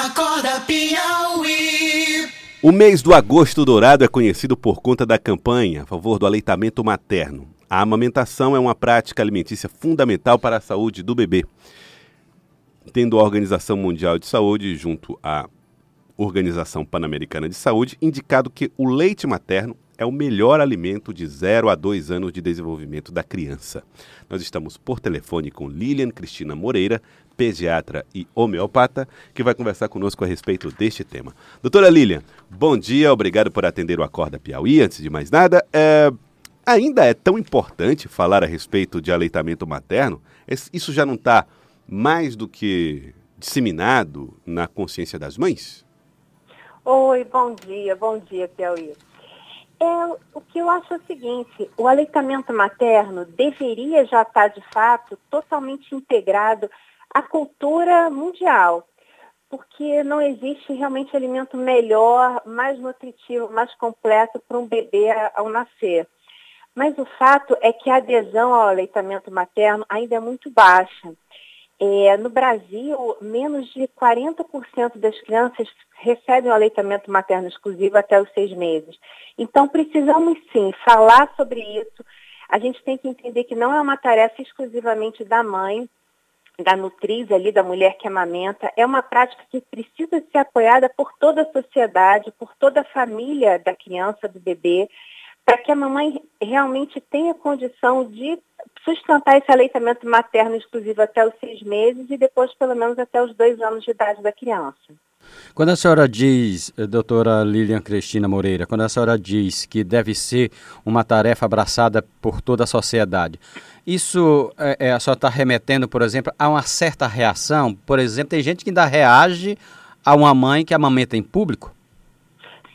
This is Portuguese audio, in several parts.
Acorda Piauí. O mês do agosto dourado é conhecido por conta da campanha a favor do aleitamento materno. A amamentação é uma prática alimentícia fundamental para a saúde do bebê. Tendo a Organização Mundial de Saúde, junto à Organização Pan-Americana de Saúde, indicado que o leite materno é o melhor alimento de 0 a 2 anos de desenvolvimento da criança. Nós estamos por telefone com Lilian Cristina Moreira, pediatra e homeopata, que vai conversar conosco a respeito deste tema. Doutora Lilian, bom dia, obrigado por atender o Acorda Piauí. Antes de mais nada, é... ainda é tão importante falar a respeito de aleitamento materno? Isso já não está mais do que disseminado na consciência das mães? Oi, bom dia, bom dia, Piauí. É, o que eu acho é o seguinte, o aleitamento materno deveria já estar, de fato, totalmente integrado à cultura mundial, porque não existe realmente alimento melhor, mais nutritivo, mais completo para um bebê ao nascer. Mas o fato é que a adesão ao aleitamento materno ainda é muito baixa. É, no Brasil, menos de 40% das crianças recebem o aleitamento materno exclusivo até os seis meses. Então, precisamos sim falar sobre isso. A gente tem que entender que não é uma tarefa exclusivamente da mãe, da nutriz ali, da mulher que amamenta. É uma prática que precisa ser apoiada por toda a sociedade, por toda a família da criança, do bebê, para que a mamãe realmente tenha condição de sustentar esse aleitamento materno exclusivo até os seis meses e depois pelo menos até os dois anos de idade da criança. Quando a senhora diz, eh, doutora Lilian Cristina Moreira, quando a senhora diz que deve ser uma tarefa abraçada por toda a sociedade, isso é, a senhora está remetendo, por exemplo, a uma certa reação? Por exemplo, tem gente que ainda reage a uma mãe que amamenta em público?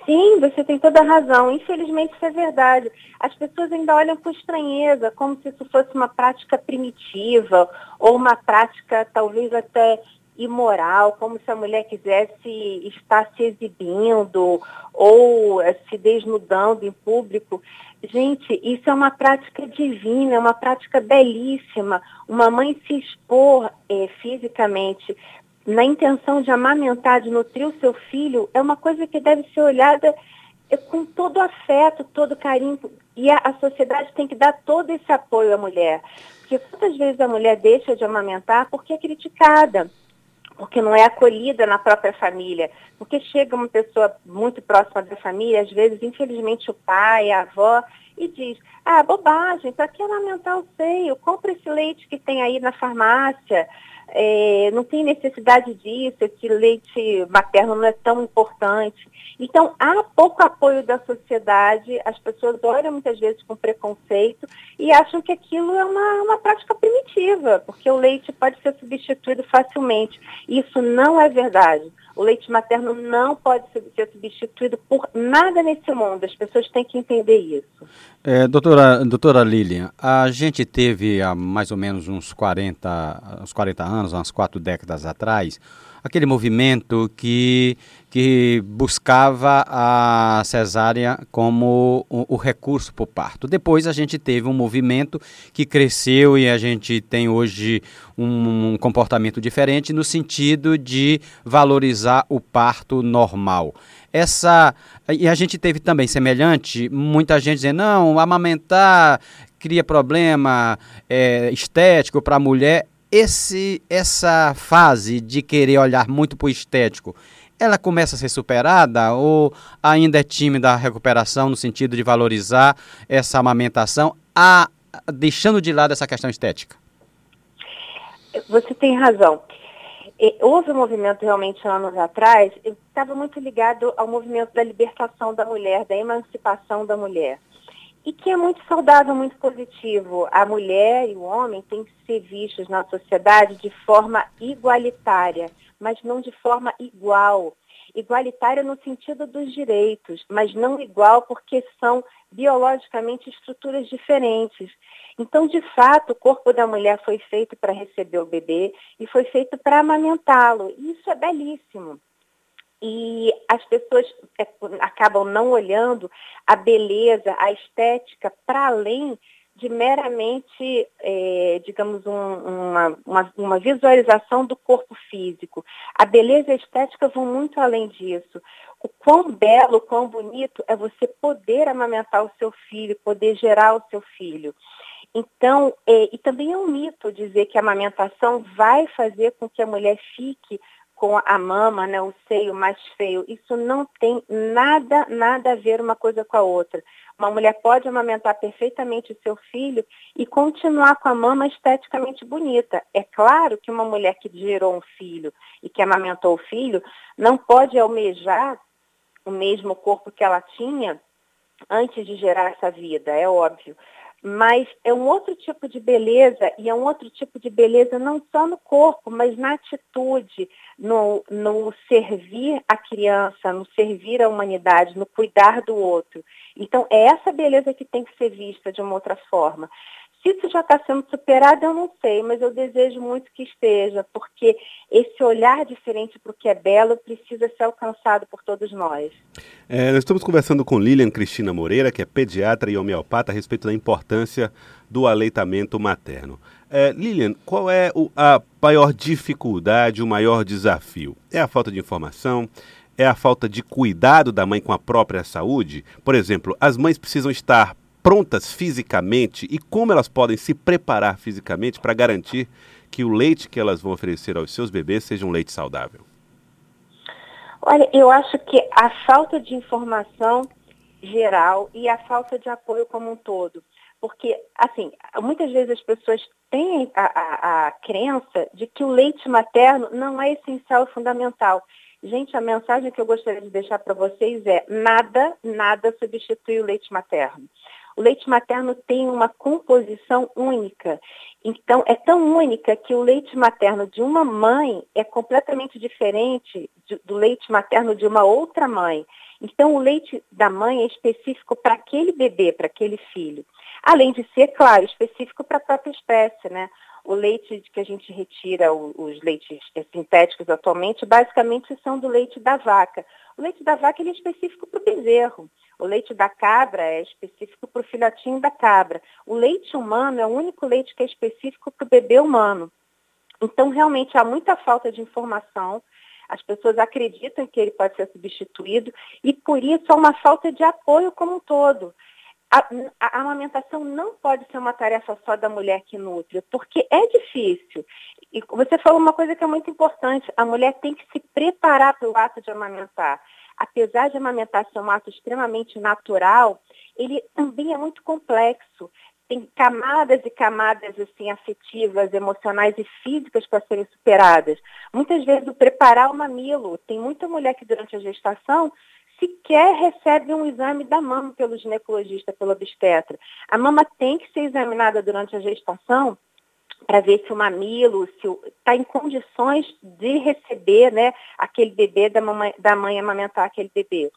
Sim, você tem toda a razão. Infelizmente isso é verdade. As pessoas ainda olham com estranheza, como se isso fosse uma prática primitiva ou uma prática talvez até imoral, como se a mulher quisesse estar se exibindo ou eh, se desnudando em público. Gente, isso é uma prática divina, é uma prática belíssima. Uma mãe se expor é, fisicamente na intenção de amamentar, de nutrir o seu filho, é uma coisa que deve ser olhada eh, com todo afeto, todo carinho. E a, a sociedade tem que dar todo esse apoio à mulher. Porque quantas vezes a mulher deixa de amamentar porque é criticada porque não é acolhida na própria família. Porque chega uma pessoa muito próxima da família, às vezes, infelizmente, o pai, a avó, e diz, ah, bobagem, para que amamentar o seio? Compra esse leite que tem aí na farmácia, é, não tem necessidade disso, esse leite materno não é tão importante. Então, há pouco apoio da sociedade, as pessoas olham muitas vezes com preconceito e acham que aquilo é uma, uma prática primitiva, porque o leite pode ser substituído facilmente. Isso não é verdade. O leite materno não pode ser substituído por nada nesse mundo. As pessoas têm que entender isso. É, doutora, doutora Lilian, a gente teve há mais ou menos uns 40, uns 40 anos, umas quatro décadas atrás, aquele movimento que, que buscava a cesárea como o, o recurso para o parto. Depois a gente teve um movimento que cresceu e a gente tem hoje um, um comportamento diferente no sentido de valorizar o parto normal essa e a gente teve também semelhante muita gente dizendo não amamentar cria problema é, estético para a mulher esse, essa fase de querer olhar muito para o estético, ela começa a ser superada ou ainda é tímida a recuperação no sentido de valorizar essa amamentação, a, deixando de lado essa questão estética? Você tem razão. Houve um movimento realmente anos atrás, estava muito ligado ao movimento da libertação da mulher, da emancipação da mulher e que é muito saudável, muito positivo. A mulher e o homem têm que ser vistos na sociedade de forma igualitária, mas não de forma igual. Igualitária no sentido dos direitos, mas não igual porque são biologicamente estruturas diferentes. Então, de fato, o corpo da mulher foi feito para receber o bebê e foi feito para amamentá-lo. Isso é belíssimo e as pessoas é, acabam não olhando a beleza, a estética para além de meramente, é, digamos, um, uma, uma, uma, visualização do corpo físico. A beleza e a estética vão muito além disso. O quão belo, o quão bonito é você poder amamentar o seu filho, poder gerar o seu filho. Então, é, e também é um mito dizer que a amamentação vai fazer com que a mulher fique com a mama, né, o seio mais feio. Isso não tem nada, nada a ver uma coisa com a outra. Uma mulher pode amamentar perfeitamente o seu filho e continuar com a mama esteticamente bonita. É claro que uma mulher que gerou um filho e que amamentou o filho não pode almejar o mesmo corpo que ela tinha antes de gerar essa vida, é óbvio mas é um outro tipo de beleza e é um outro tipo de beleza não só no corpo, mas na atitude, no, no servir a criança, no servir a humanidade, no cuidar do outro. Então, é essa beleza que tem que ser vista de uma outra forma. Se isso já está sendo superado, eu não sei, mas eu desejo muito que esteja, porque esse olhar diferente para o que é belo precisa ser alcançado por todos nós. É, nós estamos conversando com Lilian Cristina Moreira, que é pediatra e homeopata, a respeito da importância do aleitamento materno. É, Lilian, qual é o, a maior dificuldade, o maior desafio? É a falta de informação? É a falta de cuidado da mãe com a própria saúde? Por exemplo, as mães precisam estar prontas fisicamente e como elas podem se preparar fisicamente para garantir que o leite que elas vão oferecer aos seus bebês seja um leite saudável? Olha, eu acho que a falta de informação geral e a falta de apoio como um todo. Porque, assim, muitas vezes as pessoas têm a, a, a crença de que o leite materno não é essencial e fundamental. Gente, a mensagem que eu gostaria de deixar para vocês é nada, nada substitui o leite materno. O leite materno tem uma composição única. Então, é tão única que o leite materno de uma mãe é completamente diferente do leite materno de uma outra mãe. Então, o leite da mãe é específico para aquele bebê, para aquele filho. Além de ser, claro, específico para a própria espécie, né? O leite que a gente retira, os leites sintéticos atualmente, basicamente são do leite da vaca. O leite da vaca é específico para o bezerro. O leite da cabra é específico para o filhotinho da cabra. O leite humano é o único leite que é específico para o bebê humano. Então, realmente, há muita falta de informação. As pessoas acreditam que ele pode ser substituído e, por isso, há uma falta de apoio como um todo. A, a, amamentação não pode ser uma tarefa só da mulher que nutre, porque é difícil. E você falou uma coisa que é muito importante: a mulher tem que se preparar para o ato de amamentar apesar de amamentar ser um ato extremamente natural, ele também é muito complexo. Tem camadas e camadas assim afetivas, emocionais e físicas para serem superadas. Muitas vezes o preparar o mamilo, tem muita mulher que durante a gestação sequer recebe um exame da mama pelo ginecologista, pelo obstetra. A mama tem que ser examinada durante a gestação para ver se o mamilo está em condições de receber né, aquele bebê, da, mamãe, da mãe amamentar aquele bebê.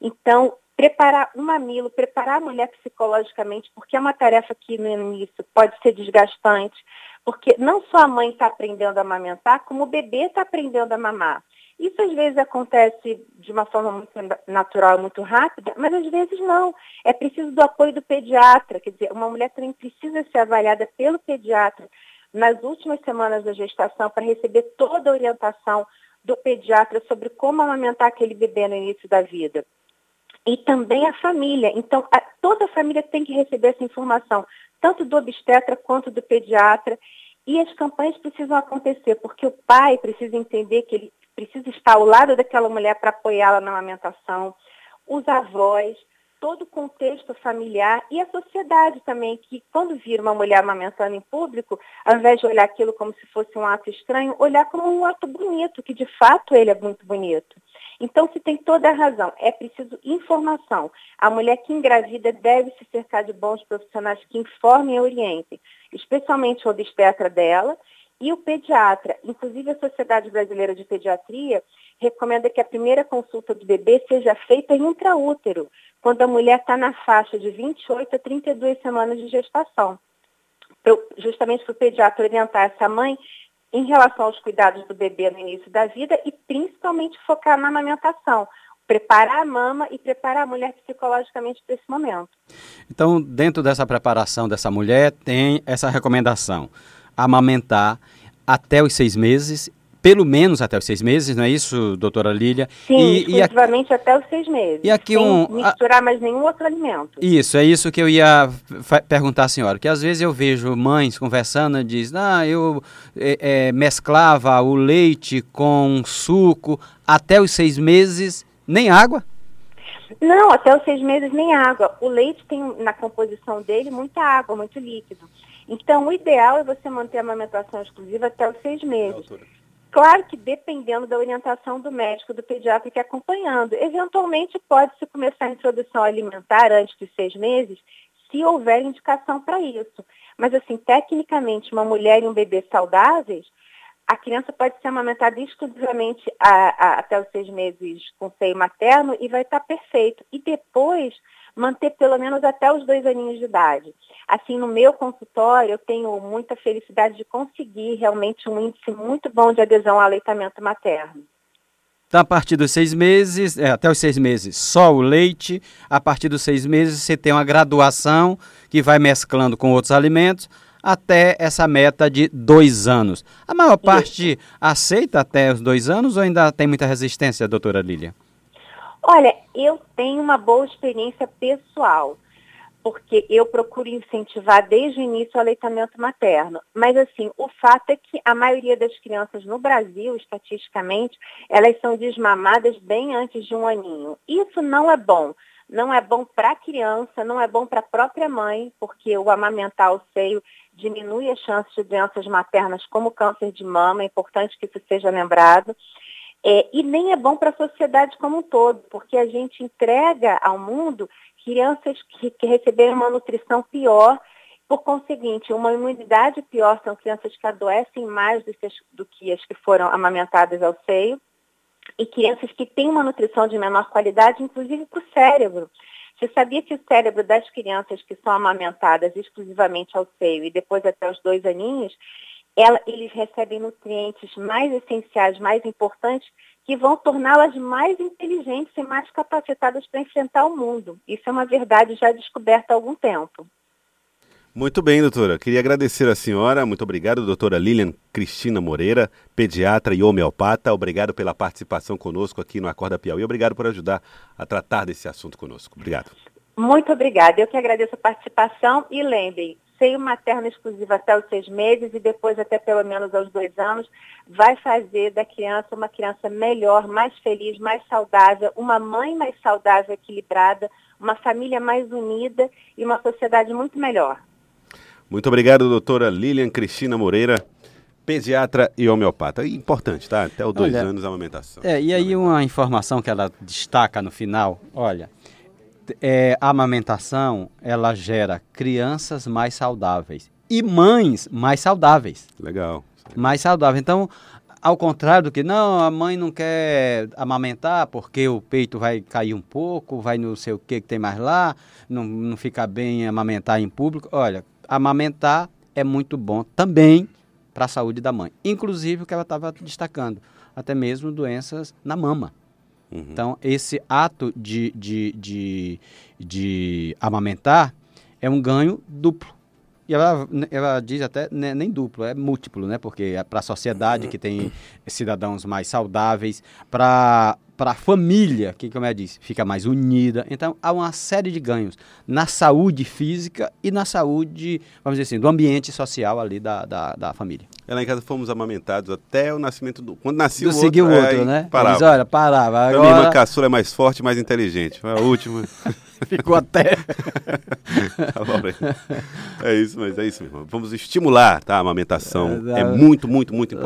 Então, preparar o mamilo, preparar a mulher psicologicamente, porque é uma tarefa que no início pode ser desgastante, porque não só a mãe está aprendendo a amamentar, como o bebê está aprendendo a mamar. Isso às vezes acontece de uma forma muito natural, muito rápida, mas às vezes não. É preciso do apoio do pediatra, quer dizer, uma mulher também precisa ser avaliada pelo pediatra nas últimas semanas da gestação para receber toda a orientação do pediatra sobre como amamentar aquele bebê no início da vida. E também a família. Então, a, toda a família tem que receber essa informação, tanto do obstetra quanto do pediatra. E as campanhas precisam acontecer, porque o pai precisa entender que ele precisa estar ao lado daquela mulher para apoiá-la na amamentação, os avós, todo o contexto familiar e a sociedade também, que quando vira uma mulher amamentando em público, ao invés de olhar aquilo como se fosse um ato estranho, olhar como um ato bonito, que de fato ele é muito bonito. Então, se tem toda a razão, é preciso informação. A mulher que engravida deve se cercar de bons profissionais que informem e orientem, especialmente o obstetra dela e o pediatra. Inclusive, a Sociedade Brasileira de Pediatria recomenda que a primeira consulta do bebê seja feita em intraútero, quando a mulher está na faixa de 28 a 32 semanas de gestação. Justamente para o pediatra orientar essa mãe em relação aos cuidados do bebê no início da vida e principalmente focar na amamentação. preparar a mama e preparar a mulher psicologicamente para esse momento. Então, dentro dessa preparação dessa mulher, tem essa recomendação: amamentar até os seis meses pelo menos até os seis meses, não é isso, doutora Lília? Sim, e, exclusivamente e até os seis meses. E aqui sem um, misturar mais nenhum outro alimento. Isso, é isso que eu ia perguntar à senhora, que às vezes eu vejo mães conversando e diz, ah, eu é, é, mesclava o leite com suco até os seis meses, nem água? Não, até os seis meses nem água. O leite tem na composição dele muita água, muito líquido. Então, o ideal é você manter a amamentação exclusiva até os seis meses. Claro que dependendo da orientação do médico, do pediatra que é acompanhando. Eventualmente pode-se começar a introdução alimentar antes dos seis meses, se houver indicação para isso. Mas assim, tecnicamente, uma mulher e um bebê saudáveis, a criança pode ser amamentada exclusivamente a, a, até os seis meses com seio materno e vai estar perfeito. E depois manter pelo menos até os dois aninhos de idade. Assim, no meu consultório, eu tenho muita felicidade de conseguir realmente um índice muito bom de adesão ao aleitamento materno. Então, a partir dos seis meses, é, até os seis meses, só o leite. A partir dos seis meses, você tem uma graduação que vai mesclando com outros alimentos até essa meta de dois anos. A maior parte Isso. aceita até os dois anos ou ainda tem muita resistência, doutora Lília? Olha, eu tenho uma boa experiência pessoal, porque eu procuro incentivar desde o início o aleitamento materno. Mas, assim, o fato é que a maioria das crianças no Brasil, estatisticamente, elas são desmamadas bem antes de um aninho. Isso não é bom. Não é bom para a criança, não é bom para a própria mãe, porque o amamentar o seio diminui as chances de doenças maternas como câncer de mama, é importante que isso seja lembrado. É, e nem é bom para a sociedade como um todo, porque a gente entrega ao mundo crianças que, que receberam uma nutrição pior, por conseguinte, uma imunidade pior, são crianças que adoecem mais do que, do que as que foram amamentadas ao seio, e crianças que têm uma nutrição de menor qualidade, inclusive para o cérebro. Você sabia que o cérebro das crianças que são amamentadas exclusivamente ao seio e depois até os dois aninhos, ela, eles recebem nutrientes mais essenciais, mais importantes, que vão torná-las mais inteligentes e mais capacitadas para enfrentar o mundo. Isso é uma verdade já descoberta há algum tempo. Muito bem, doutora. Queria agradecer a senhora. Muito obrigado, doutora Lilian Cristina Moreira, pediatra e homeopata. Obrigado pela participação conosco aqui no Acorda Piauí. Obrigado por ajudar a tratar desse assunto conosco. Obrigado. Muito obrigada. Eu que agradeço a participação e lembrem, seio materno exclusivo até os seis meses e depois até pelo menos aos dois anos, vai fazer da criança uma criança melhor, mais feliz, mais saudável, uma mãe mais saudável, equilibrada, uma família mais unida e uma sociedade muito melhor. Muito obrigado, doutora Lilian Cristina Moreira pediatra e homeopata. Importante, tá? Até os dois olha, anos a amamentação. É, e aí uma informação que ela destaca no final, olha, é, a amamentação ela gera crianças mais saudáveis e mães mais saudáveis. Legal. Mais saudáveis. Então, ao contrário do que, não, a mãe não quer amamentar porque o peito vai cair um pouco, vai não sei o que que tem mais lá, não, não fica bem amamentar em público. Olha, amamentar é muito bom também para a saúde da mãe. Inclusive o que ela estava destacando, até mesmo doenças na mama. Uhum. Então, esse ato de, de, de, de amamentar é um ganho duplo. E ela, ela diz até né, nem duplo, é múltiplo, né? Porque é para a sociedade que tem cidadãos mais saudáveis, para para a família, que como eu disse, fica mais unida. Então há uma série de ganhos na saúde física e na saúde, vamos dizer assim, do ambiente social ali da, da, da família. Ela em casa fomos amamentados até o nascimento do. Quando nasceu o outro. O outro, né? Parava. Eles, olha, parava. Agora... minha irmã caçula é mais forte e mais inteligente. Foi a última. Ficou até. é isso, mas é isso, meu irmão. Vamos estimular tá, a amamentação. É, é muito, muito, muito importante.